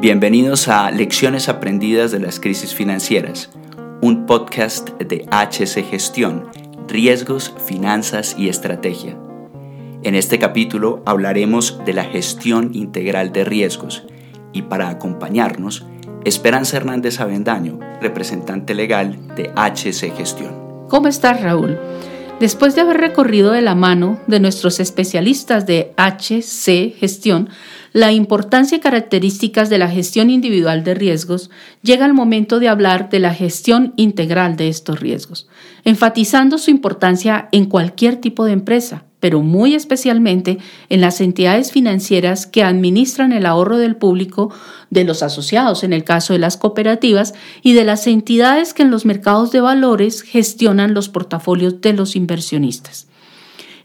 Bienvenidos a Lecciones Aprendidas de las Crisis Financieras, un podcast de HC Gestión, Riesgos, Finanzas y Estrategia. En este capítulo hablaremos de la gestión integral de riesgos y para acompañarnos, Esperanza Hernández Avendaño, representante legal de HC Gestión. ¿Cómo estás, Raúl? Después de haber recorrido de la mano de nuestros especialistas de HC Gestión, la importancia y características de la gestión individual de riesgos, llega el momento de hablar de la gestión integral de estos riesgos, enfatizando su importancia en cualquier tipo de empresa, pero muy especialmente en las entidades financieras que administran el ahorro del público, de los asociados en el caso de las cooperativas y de las entidades que en los mercados de valores gestionan los portafolios de los inversionistas.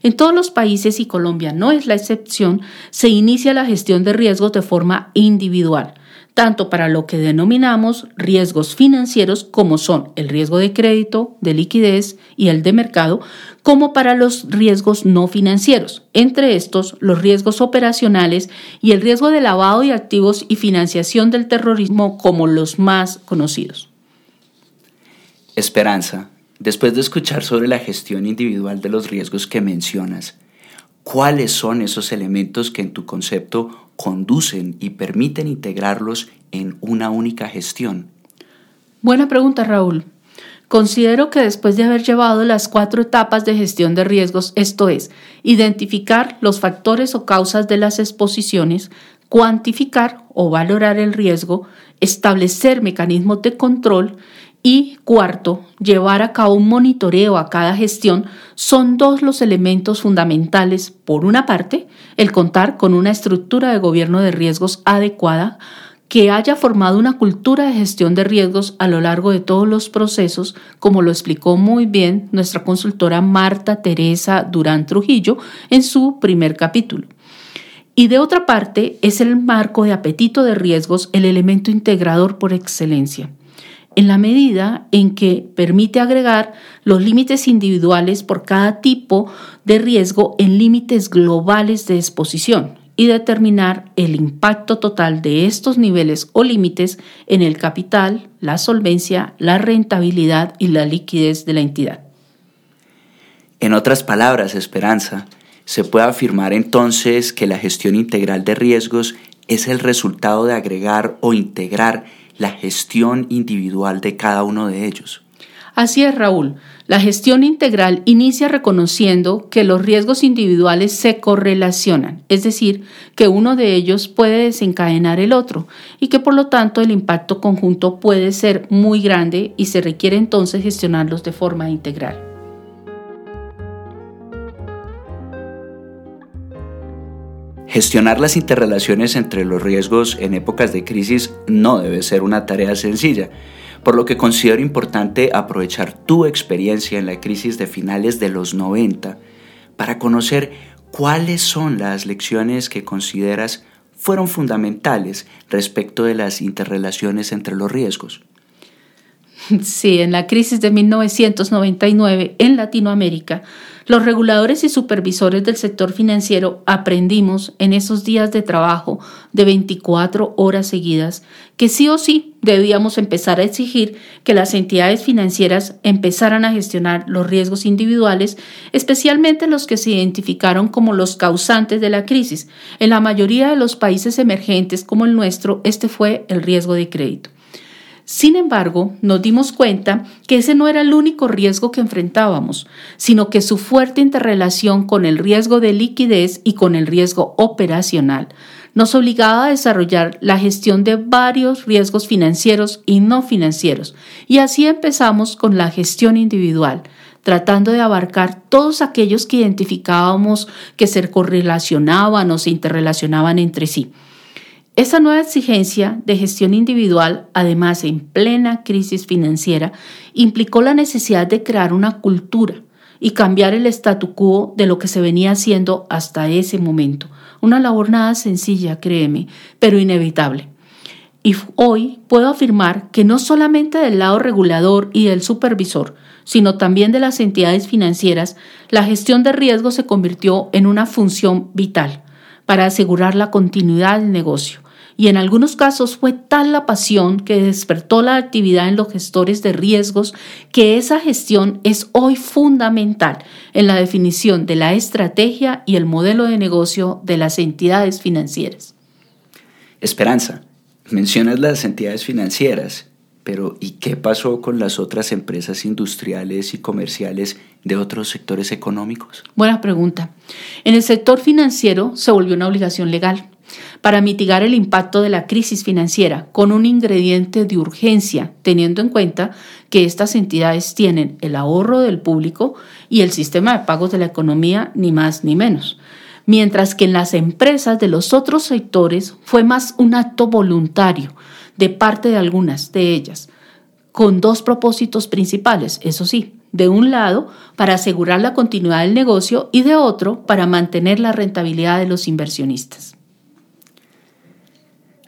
En todos los países, y Colombia no es la excepción, se inicia la gestión de riesgos de forma individual, tanto para lo que denominamos riesgos financieros, como son el riesgo de crédito, de liquidez y el de mercado, como para los riesgos no financieros, entre estos los riesgos operacionales y el riesgo de lavado de activos y financiación del terrorismo como los más conocidos. Esperanza, Después de escuchar sobre la gestión individual de los riesgos que mencionas, ¿cuáles son esos elementos que en tu concepto conducen y permiten integrarlos en una única gestión? Buena pregunta, Raúl. Considero que después de haber llevado las cuatro etapas de gestión de riesgos, esto es, identificar los factores o causas de las exposiciones, cuantificar o valorar el riesgo, establecer mecanismos de control y cuarto, llevar a cabo un monitoreo a cada gestión son dos los elementos fundamentales. Por una parte, el contar con una estructura de gobierno de riesgos adecuada que haya formado una cultura de gestión de riesgos a lo largo de todos los procesos, como lo explicó muy bien nuestra consultora Marta Teresa Durán Trujillo en su primer capítulo. Y de otra parte, es el marco de apetito de riesgos el elemento integrador por excelencia en la medida en que permite agregar los límites individuales por cada tipo de riesgo en límites globales de exposición y determinar el impacto total de estos niveles o límites en el capital, la solvencia, la rentabilidad y la liquidez de la entidad. En otras palabras, Esperanza, se puede afirmar entonces que la gestión integral de riesgos es el resultado de agregar o integrar la gestión individual de cada uno de ellos. Así es, Raúl. La gestión integral inicia reconociendo que los riesgos individuales se correlacionan, es decir, que uno de ellos puede desencadenar el otro y que por lo tanto el impacto conjunto puede ser muy grande y se requiere entonces gestionarlos de forma integral. Gestionar las interrelaciones entre los riesgos en épocas de crisis no debe ser una tarea sencilla, por lo que considero importante aprovechar tu experiencia en la crisis de finales de los 90 para conocer cuáles son las lecciones que consideras fueron fundamentales respecto de las interrelaciones entre los riesgos. Sí, en la crisis de 1999 en Latinoamérica, los reguladores y supervisores del sector financiero aprendimos en esos días de trabajo de 24 horas seguidas que sí o sí debíamos empezar a exigir que las entidades financieras empezaran a gestionar los riesgos individuales, especialmente los que se identificaron como los causantes de la crisis. En la mayoría de los países emergentes como el nuestro, este fue el riesgo de crédito. Sin embargo, nos dimos cuenta que ese no era el único riesgo que enfrentábamos, sino que su fuerte interrelación con el riesgo de liquidez y con el riesgo operacional nos obligaba a desarrollar la gestión de varios riesgos financieros y no financieros, y así empezamos con la gestión individual, tratando de abarcar todos aquellos que identificábamos que se correlacionaban o se interrelacionaban entre sí. Esa nueva exigencia de gestión individual, además en plena crisis financiera, implicó la necesidad de crear una cultura y cambiar el statu quo de lo que se venía haciendo hasta ese momento. Una labor nada sencilla, créeme, pero inevitable. Y hoy puedo afirmar que no solamente del lado regulador y del supervisor, sino también de las entidades financieras, la gestión de riesgo se convirtió en una función vital para asegurar la continuidad del negocio y en algunos casos fue tal la pasión que despertó la actividad en los gestores de riesgos que esa gestión es hoy fundamental en la definición de la estrategia y el modelo de negocio de las entidades financieras. Esperanza, mencionas las entidades financieras, pero ¿y qué pasó con las otras empresas industriales y comerciales de otros sectores económicos? Buena pregunta. En el sector financiero se volvió una obligación legal para mitigar el impacto de la crisis financiera con un ingrediente de urgencia, teniendo en cuenta que estas entidades tienen el ahorro del público y el sistema de pagos de la economía, ni más ni menos. Mientras que en las empresas de los otros sectores fue más un acto voluntario de parte de algunas de ellas, con dos propósitos principales, eso sí, de un lado para asegurar la continuidad del negocio y de otro para mantener la rentabilidad de los inversionistas.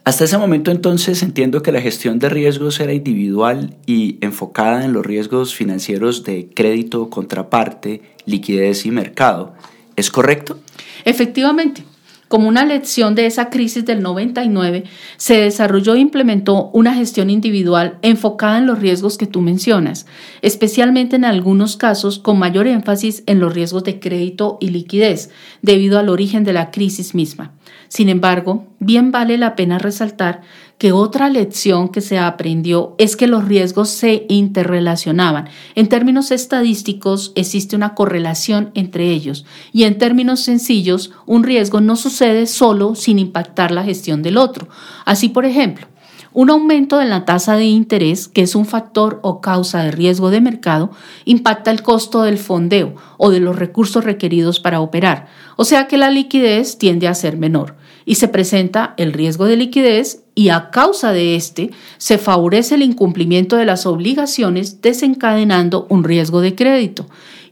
Hasta ese momento entonces entiendo que la gestión de riesgos era individual y enfocada en los riesgos financieros de crédito, contraparte, liquidez y mercado. ¿Es correcto? Efectivamente. Como una lección de esa crisis del 99, se desarrolló e implementó una gestión individual enfocada en los riesgos que tú mencionas, especialmente en algunos casos con mayor énfasis en los riesgos de crédito y liquidez, debido al origen de la crisis misma. Sin embargo, bien vale la pena resaltar que otra lección que se aprendió es que los riesgos se interrelacionaban. En términos estadísticos existe una correlación entre ellos y en términos sencillos un riesgo no sucede solo sin impactar la gestión del otro. Así, por ejemplo, un aumento de la tasa de interés, que es un factor o causa de riesgo de mercado, impacta el costo del fondeo o de los recursos requeridos para operar, o sea que la liquidez tiende a ser menor y se presenta el riesgo de liquidez y a causa de este se favorece el incumplimiento de las obligaciones desencadenando un riesgo de crédito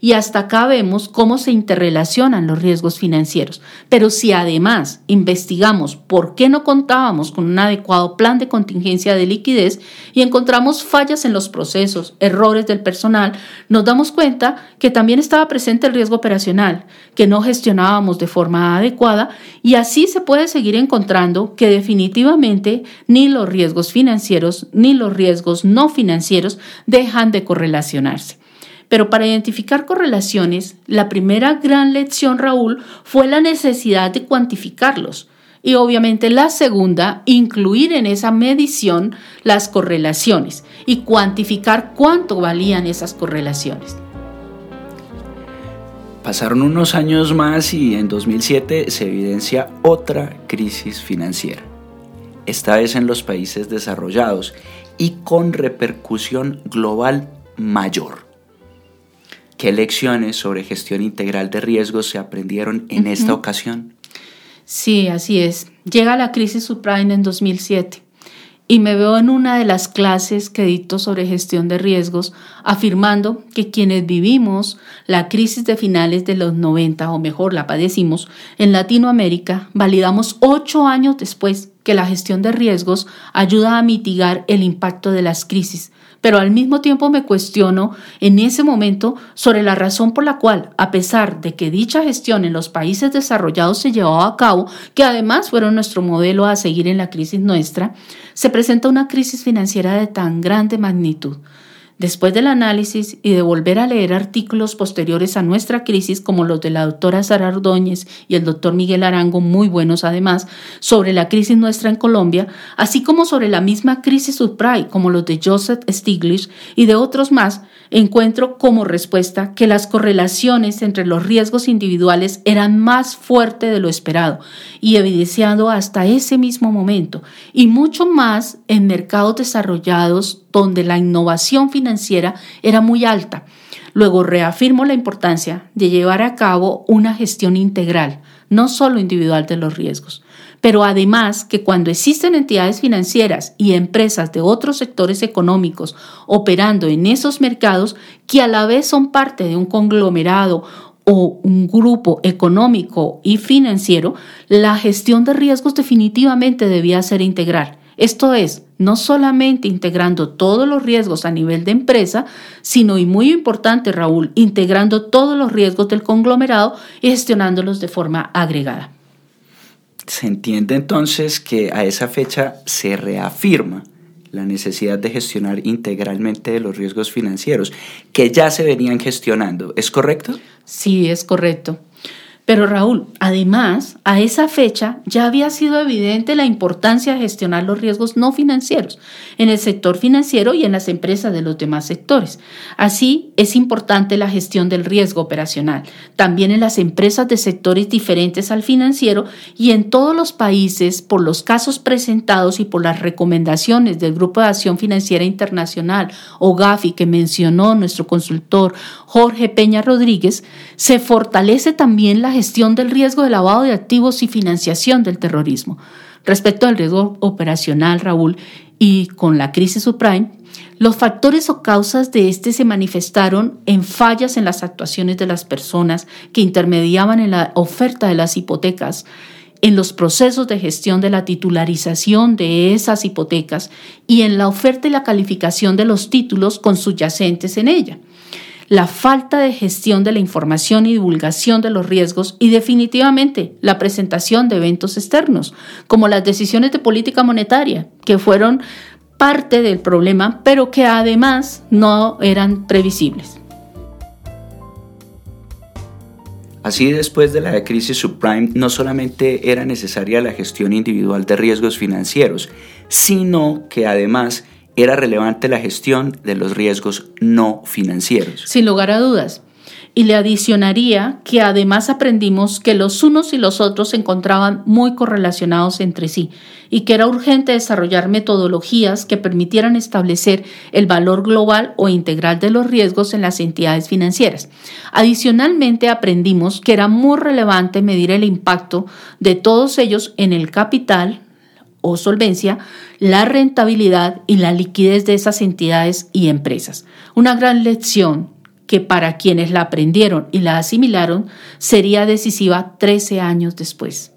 y hasta acá vemos cómo se interrelacionan los riesgos financieros. Pero si además investigamos por qué no contábamos con un adecuado plan de contingencia de liquidez y encontramos fallas en los procesos, errores del personal, nos damos cuenta que también estaba presente el riesgo operacional, que no gestionábamos de forma adecuada y así se puede seguir encontrando que definitivamente ni los riesgos financieros ni los riesgos no financieros dejan de correlacionarse. Pero para identificar correlaciones, la primera gran lección, Raúl, fue la necesidad de cuantificarlos. Y obviamente la segunda, incluir en esa medición las correlaciones y cuantificar cuánto valían esas correlaciones. Pasaron unos años más y en 2007 se evidencia otra crisis financiera, esta vez en los países desarrollados y con repercusión global mayor. ¿Qué lecciones sobre gestión integral de riesgos se aprendieron en esta ocasión? Sí, así es. Llega la crisis subprime en 2007 y me veo en una de las clases que dicto sobre gestión de riesgos afirmando que quienes vivimos la crisis de finales de los 90 o mejor la padecimos en Latinoamérica, validamos ocho años después que la gestión de riesgos ayuda a mitigar el impacto de las crisis pero al mismo tiempo me cuestiono en ese momento sobre la razón por la cual, a pesar de que dicha gestión en los países desarrollados se llevaba a cabo, que además fueron nuestro modelo a seguir en la crisis nuestra, se presenta una crisis financiera de tan grande magnitud. Después del análisis y de volver a leer artículos posteriores a nuestra crisis, como los de la doctora Sara Ordóñez y el doctor Miguel Arango, muy buenos además, sobre la crisis nuestra en Colombia, así como sobre la misma crisis subprime, como los de Joseph Stiglitz y de otros más, encuentro como respuesta que las correlaciones entre los riesgos individuales eran más fuertes de lo esperado y evidenciado hasta ese mismo momento, y mucho más en mercados desarrollados donde la innovación financiera era muy alta. Luego reafirmo la importancia de llevar a cabo una gestión integral, no solo individual de los riesgos, pero además que cuando existen entidades financieras y empresas de otros sectores económicos operando en esos mercados que a la vez son parte de un conglomerado o un grupo económico y financiero, la gestión de riesgos definitivamente debía ser integral esto es, no solamente integrando todos los riesgos a nivel de empresa, sino, y muy importante Raúl, integrando todos los riesgos del conglomerado y gestionándolos de forma agregada. Se entiende entonces que a esa fecha se reafirma la necesidad de gestionar integralmente los riesgos financieros, que ya se venían gestionando. ¿Es correcto? Sí, es correcto. Pero Raúl, además, a esa fecha ya había sido evidente la importancia de gestionar los riesgos no financieros en el sector financiero y en las empresas de los demás sectores. Así, es importante la gestión del riesgo operacional, también en las empresas de sectores diferentes al financiero y en todos los países por los casos presentados y por las recomendaciones del Grupo de Acción Financiera Internacional o GAFI que mencionó nuestro consultor Jorge Peña Rodríguez, se fortalece también la gestión del riesgo de lavado de activos y financiación del terrorismo. Respecto al riesgo operacional, Raúl, y con la crisis subprime, los factores o causas de este se manifestaron en fallas en las actuaciones de las personas que intermediaban en la oferta de las hipotecas, en los procesos de gestión de la titularización de esas hipotecas y en la oferta y la calificación de los títulos con subyacentes en ella la falta de gestión de la información y divulgación de los riesgos y definitivamente la presentación de eventos externos, como las decisiones de política monetaria, que fueron parte del problema, pero que además no eran previsibles. Así, después de la crisis subprime, no solamente era necesaria la gestión individual de riesgos financieros, sino que además era relevante la gestión de los riesgos no financieros. Sin lugar a dudas. Y le adicionaría que además aprendimos que los unos y los otros se encontraban muy correlacionados entre sí y que era urgente desarrollar metodologías que permitieran establecer el valor global o integral de los riesgos en las entidades financieras. Adicionalmente aprendimos que era muy relevante medir el impacto de todos ellos en el capital, o solvencia, la rentabilidad y la liquidez de esas entidades y empresas. Una gran lección que para quienes la aprendieron y la asimilaron sería decisiva 13 años después.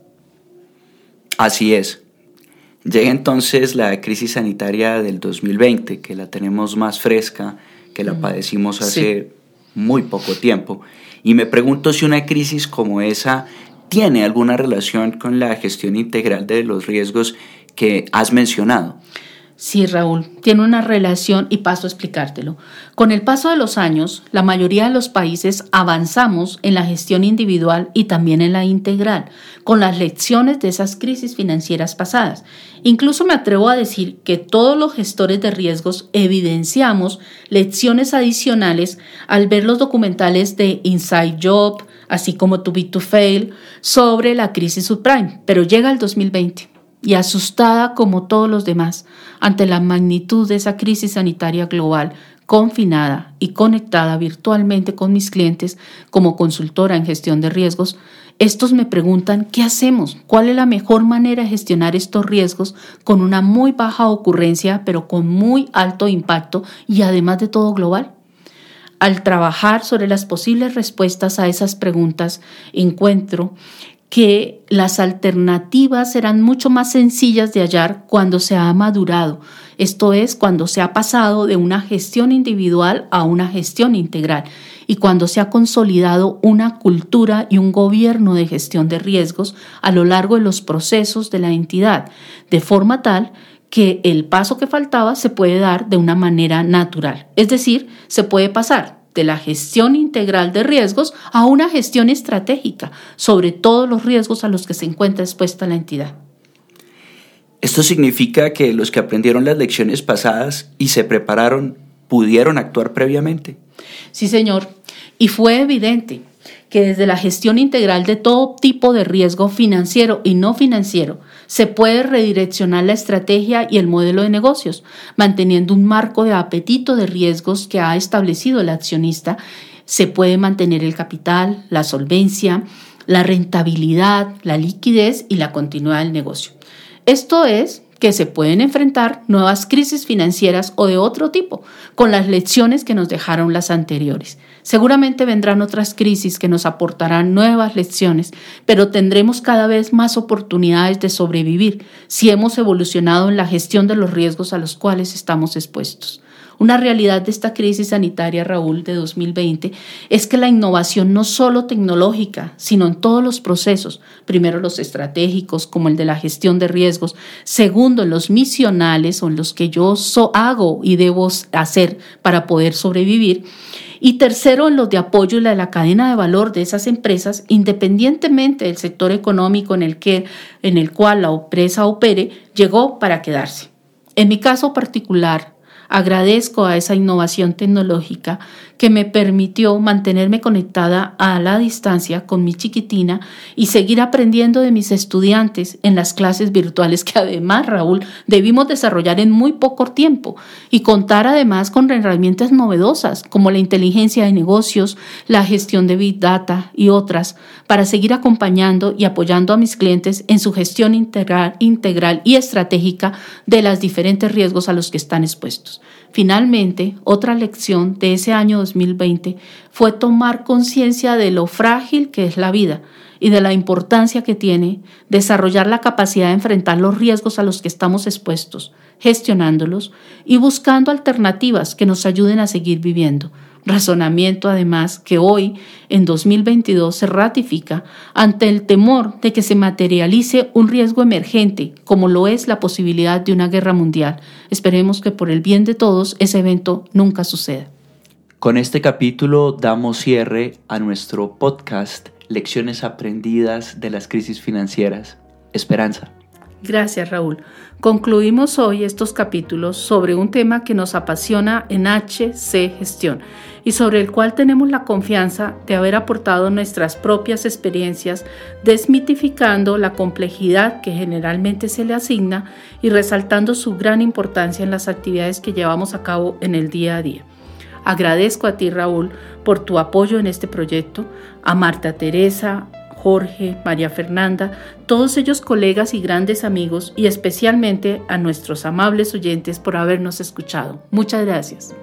Así es. Llega entonces la crisis sanitaria del 2020, que la tenemos más fresca, que la mm, padecimos hace muy poco tiempo. Y me pregunto si una crisis como esa tiene alguna relación con la gestión integral de los riesgos que has mencionado. Sí, Raúl, tiene una relación y paso a explicártelo. Con el paso de los años, la mayoría de los países avanzamos en la gestión individual y también en la integral, con las lecciones de esas crisis financieras pasadas. Incluso me atrevo a decir que todos los gestores de riesgos evidenciamos lecciones adicionales al ver los documentales de Inside Job, así como Too Big to Fail, sobre la crisis subprime, pero llega el 2020 y asustada como todos los demás ante la magnitud de esa crisis sanitaria global, confinada y conectada virtualmente con mis clientes como consultora en gestión de riesgos, estos me preguntan qué hacemos, cuál es la mejor manera de gestionar estos riesgos con una muy baja ocurrencia, pero con muy alto impacto y además de todo global. Al trabajar sobre las posibles respuestas a esas preguntas, encuentro que las alternativas serán mucho más sencillas de hallar cuando se ha madurado, esto es, cuando se ha pasado de una gestión individual a una gestión integral y cuando se ha consolidado una cultura y un gobierno de gestión de riesgos a lo largo de los procesos de la entidad, de forma tal que el paso que faltaba se puede dar de una manera natural, es decir, se puede pasar de la gestión integral de riesgos a una gestión estratégica sobre todos los riesgos a los que se encuentra expuesta la entidad. Esto significa que los que aprendieron las lecciones pasadas y se prepararon pudieron actuar previamente. Sí, señor. Y fue evidente que desde la gestión integral de todo tipo de riesgo financiero y no financiero se puede redireccionar la estrategia y el modelo de negocios, manteniendo un marco de apetito de riesgos que ha establecido el accionista. Se puede mantener el capital, la solvencia, la rentabilidad, la liquidez y la continuidad del negocio. Esto es que se pueden enfrentar nuevas crisis financieras o de otro tipo, con las lecciones que nos dejaron las anteriores. Seguramente vendrán otras crisis que nos aportarán nuevas lecciones, pero tendremos cada vez más oportunidades de sobrevivir si hemos evolucionado en la gestión de los riesgos a los cuales estamos expuestos. Una realidad de esta crisis sanitaria, Raúl, de 2020, es que la innovación no solo tecnológica, sino en todos los procesos, primero los estratégicos, como el de la gestión de riesgos, segundo los misionales o en los que yo hago y debo hacer para poder sobrevivir, y tercero, en los de apoyo y la la cadena de valor de esas empresas, independientemente del sector económico en el, que, en el cual la empresa opere, llegó para quedarse. En mi caso particular, Agradezco a esa innovación tecnológica que me permitió mantenerme conectada a la distancia con mi chiquitina y seguir aprendiendo de mis estudiantes en las clases virtuales que además, Raúl, debimos desarrollar en muy poco tiempo y contar además con herramientas novedosas como la inteligencia de negocios, la gestión de Big Data y otras para seguir acompañando y apoyando a mis clientes en su gestión integral, integral y estratégica de los diferentes riesgos a los que están expuestos. Finalmente, otra lección de ese año 2020 fue tomar conciencia de lo frágil que es la vida y de la importancia que tiene desarrollar la capacidad de enfrentar los riesgos a los que estamos expuestos, gestionándolos y buscando alternativas que nos ayuden a seguir viviendo razonamiento además que hoy, en 2022, se ratifica ante el temor de que se materialice un riesgo emergente, como lo es la posibilidad de una guerra mundial. Esperemos que por el bien de todos ese evento nunca suceda. Con este capítulo damos cierre a nuestro podcast Lecciones aprendidas de las crisis financieras. Esperanza. Gracias, Raúl. Concluimos hoy estos capítulos sobre un tema que nos apasiona en HC Gestión y sobre el cual tenemos la confianza de haber aportado nuestras propias experiencias, desmitificando la complejidad que generalmente se le asigna y resaltando su gran importancia en las actividades que llevamos a cabo en el día a día. Agradezco a ti, Raúl, por tu apoyo en este proyecto, a Marta Teresa, Jorge, María Fernanda, todos ellos colegas y grandes amigos y especialmente a nuestros amables oyentes por habernos escuchado. Muchas gracias.